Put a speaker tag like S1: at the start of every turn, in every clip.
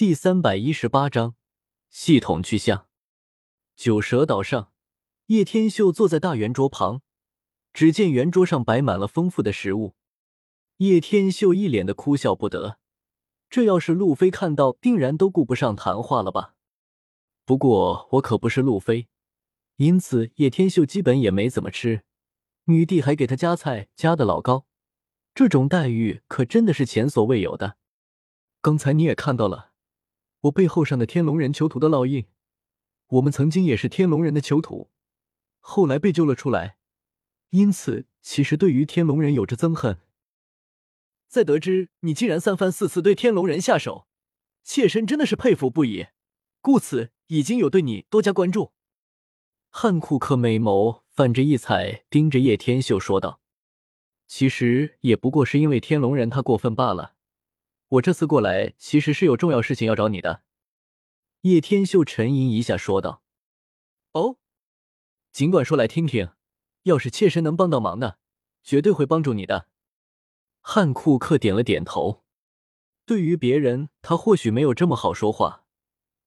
S1: 第三百一十八章系统去向。九蛇岛上，叶天秀坐在大圆桌旁，只见圆桌上摆满了丰富的食物。叶天秀一脸的哭笑不得，这要是路飞看到，定然都顾不上谈话了吧？不过我可不是路飞，因此叶天秀基本也没怎么吃。女帝还给他夹菜，夹的老高，这种待遇可真的是前所未有的。刚才你也看到了。我背后上的天龙人囚徒的烙印，我们曾经也是天龙人的囚徒，后来被救了出来，因此其实对于天龙人有着憎恨。在得知你竟然三番四次对天龙人下手，妾身真的是佩服不已，故此已经有对你多加关注。汉库克美眸泛着异彩，盯着叶天秀说道：“其实也不过是因为天龙人他过分罢了。”我这次过来，其实是有重要事情要找你的。”叶天秀沉吟一下，说道。“哦，尽管说来听听。要是妾身能帮到忙的，绝对会帮助你的。”汉库克点了点头。对于别人，他或许没有这么好说话，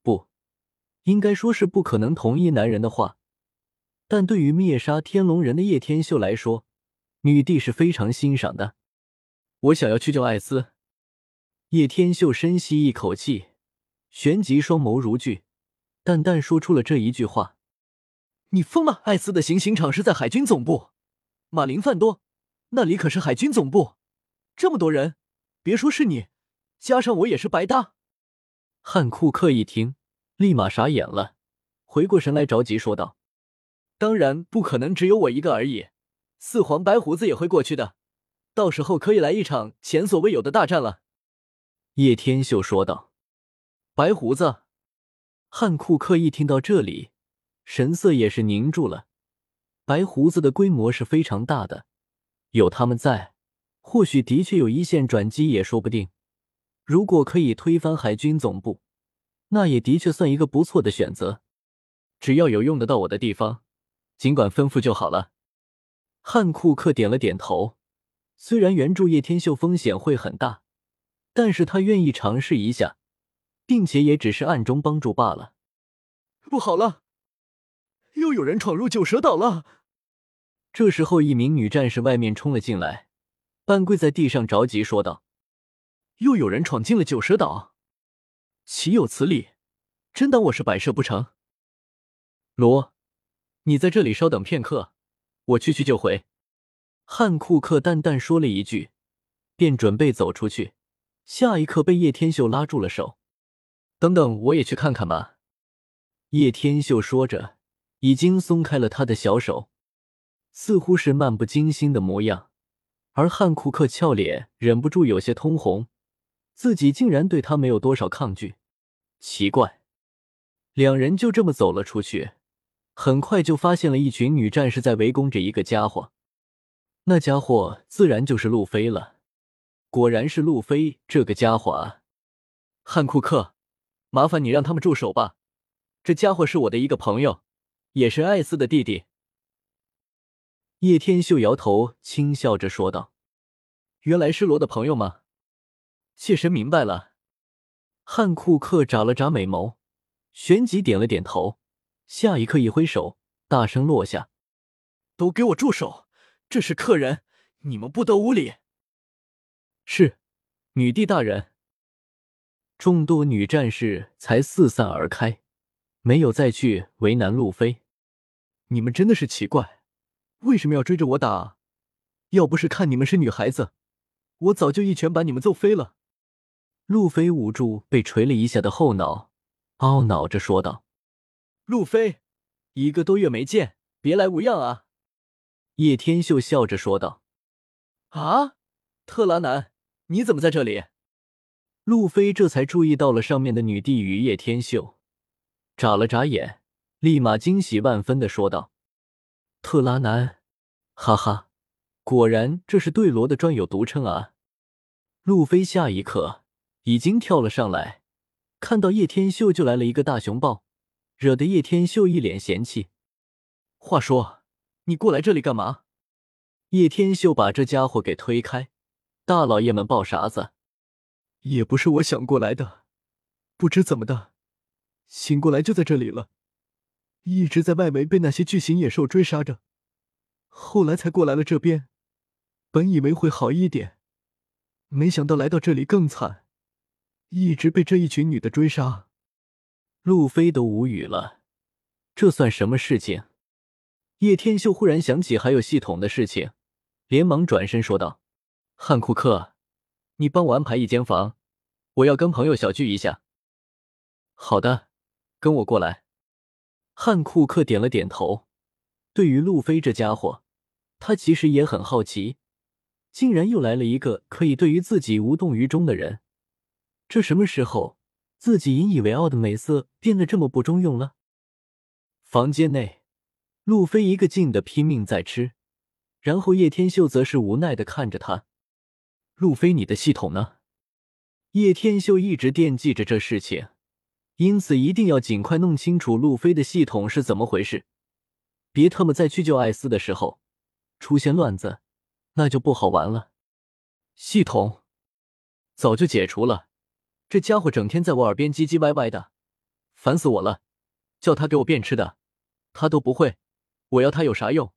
S1: 不应该说是不可能同意男人的话。但对于灭杀天龙人的叶天秀来说，女帝是非常欣赏的。我想要去救艾斯。叶天秀深吸一口气，旋即双眸如炬，淡淡说出了这一句话：“你疯了！艾斯的行刑场是在海军总部，马林饭多，那里可是海军总部，这么多人，别说是你，加上我也是白搭。”汉库克一听，立马傻眼了，回过神来，着急说道：“当然不可能只有我一个而已，四皇白胡子也会过去的，到时候可以来一场前所未有的大战了。”叶天秀说道：“白胡子。”汉库克一听到这里，神色也是凝住了。白胡子的规模是非常大的，有他们在，或许的确有一线转机也说不定。如果可以推翻海军总部，那也的确算一个不错的选择。只要有用得到我的地方，尽管吩咐就好了。汉库克点了点头，虽然援助叶天秀风险会很大。但是他愿意尝试一下，并且也只是暗中帮助罢了。不好了，又有人闯入九蛇岛了！这时候，一名女战士外面冲了进来，半跪在地上，着急说道：“又有人闯进了九蛇岛，岂有此理！真当我是摆设不成？”罗，你在这里稍等片刻，我去去就回。”汉库克淡淡说了一句，便准备走出去。下一刻，被叶天秀拉住了手。等等，我也去看看吧。叶天秀说着，已经松开了他的小手，似乎是漫不经心的模样。而汉库克俏脸忍不住有些通红，自己竟然对他没有多少抗拒。奇怪，两人就这么走了出去，很快就发现了一群女战士在围攻着一个家伙。那家伙自然就是路飞了。果然是路飞这个家伙啊！汉库克，麻烦你让他们住手吧。这家伙是我的一个朋友，也是艾斯的弟弟。叶天秀摇头，轻笑着说道：“原来是罗的朋友吗？妾身明白了。”汉库克眨了眨美眸，旋即点了点头，下一刻一挥手，大声落下：“都给我住手！这是客人，你们不得无礼！”是，女帝大人。众多女战士才四散而开，没有再去为难路飞。你们真的是奇怪，为什么要追着我打？要不是看你们是女孩子，我早就一拳把你们揍飞了。路飞捂住被捶了一下的后脑，懊恼着说道：“路飞，一个多月没见，别来无恙啊？”叶天秀笑着说道：“啊，特拉南。”你怎么在这里？路飞这才注意到了上面的女帝与叶天秀，眨了眨眼，立马惊喜万分的说道：“特拉南，哈哈，果然这是对罗的专有独称啊！”路飞下一刻已经跳了上来，看到叶天秀就来了一个大熊抱，惹得叶天秀一脸嫌弃。话说，你过来这里干嘛？叶天秀把这家伙给推开。大老爷们抱啥子？也不是我想过来的，
S2: 不知怎么的，醒过来就在这里了。一直在外围被那些巨型野兽追杀着，后来才过来了这边。本以为会好一点，没想到来到这里更惨，一直被这一群女的追杀。
S1: 路飞都无语了，这算什么事情？叶天秀忽然想起还有系统的事情，连忙转身说道：“汉库克，你帮我安排一间房，我要跟朋友小聚一下。”好的，跟我过来。汉库克点了点头。对于路飞这家伙，他其实也很好奇，竟然又来了一个可以对于自己无动于衷的人。这什么时候？自己引以为傲的美色变得这么不中用了。房间内，路飞一个劲的拼命在吃，然后叶天秀则是无奈的看着他。路飞，你的系统呢？叶天秀一直惦记着这事情，因此一定要尽快弄清楚路飞的系统是怎么回事，别他妈在去救艾斯的时候出现乱子，那就不好玩了。系统早就解除了。这家伙整天在我耳边唧唧歪歪的，烦死我了！叫他给我变吃的，他都不会，我要他有啥用？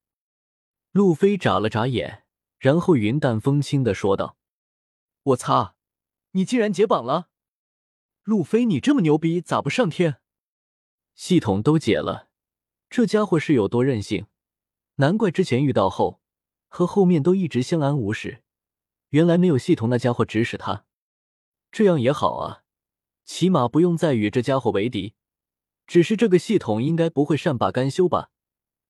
S1: 路飞眨了眨眼，然后云淡风轻的说道：“我擦，你竟然解绑了！路飞，你这么牛逼，咋不上天？系统都解了，这家伙是有多任性？难怪之前遇到后和后面都一直相安无事，原来没有系统那家伙指使他。”这样也好啊，起码不用再与这家伙为敌。只是这个系统应该不会善罢甘休吧？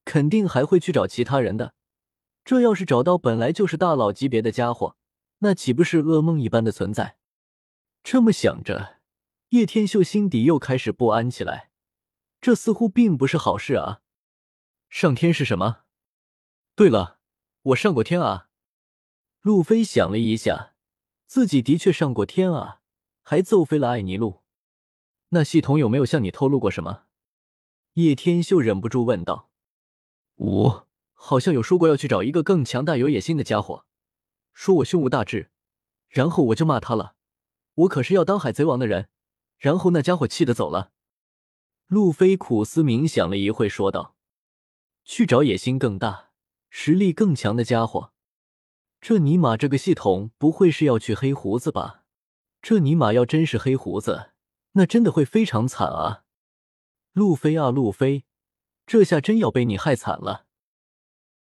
S1: 肯定还会去找其他人的。这要是找到本来就是大佬级别的家伙，那岂不是噩梦一般的存在？这么想着，叶天秀心底又开始不安起来。这似乎并不是好事啊！上天是什么？对了，我上过天啊！路飞想了一下。自己的确上过天啊，还揍飞了艾尼路。那系统有没有向你透露过什么？叶天秀忍不住问道。五好像有说过要去找一个更强大、有野心的家伙，说我胸无大志，然后我就骂他了。我可是要当海贼王的人。然后那家伙气得走了。路飞苦思冥想了一会，说道：“去找野心更大、实力更强的家伙。”这尼玛，这个系统不会是要去黑胡子吧？这尼玛要真是黑胡子，那真的会非常惨啊！路飞啊，路飞，这下真要被你害惨了。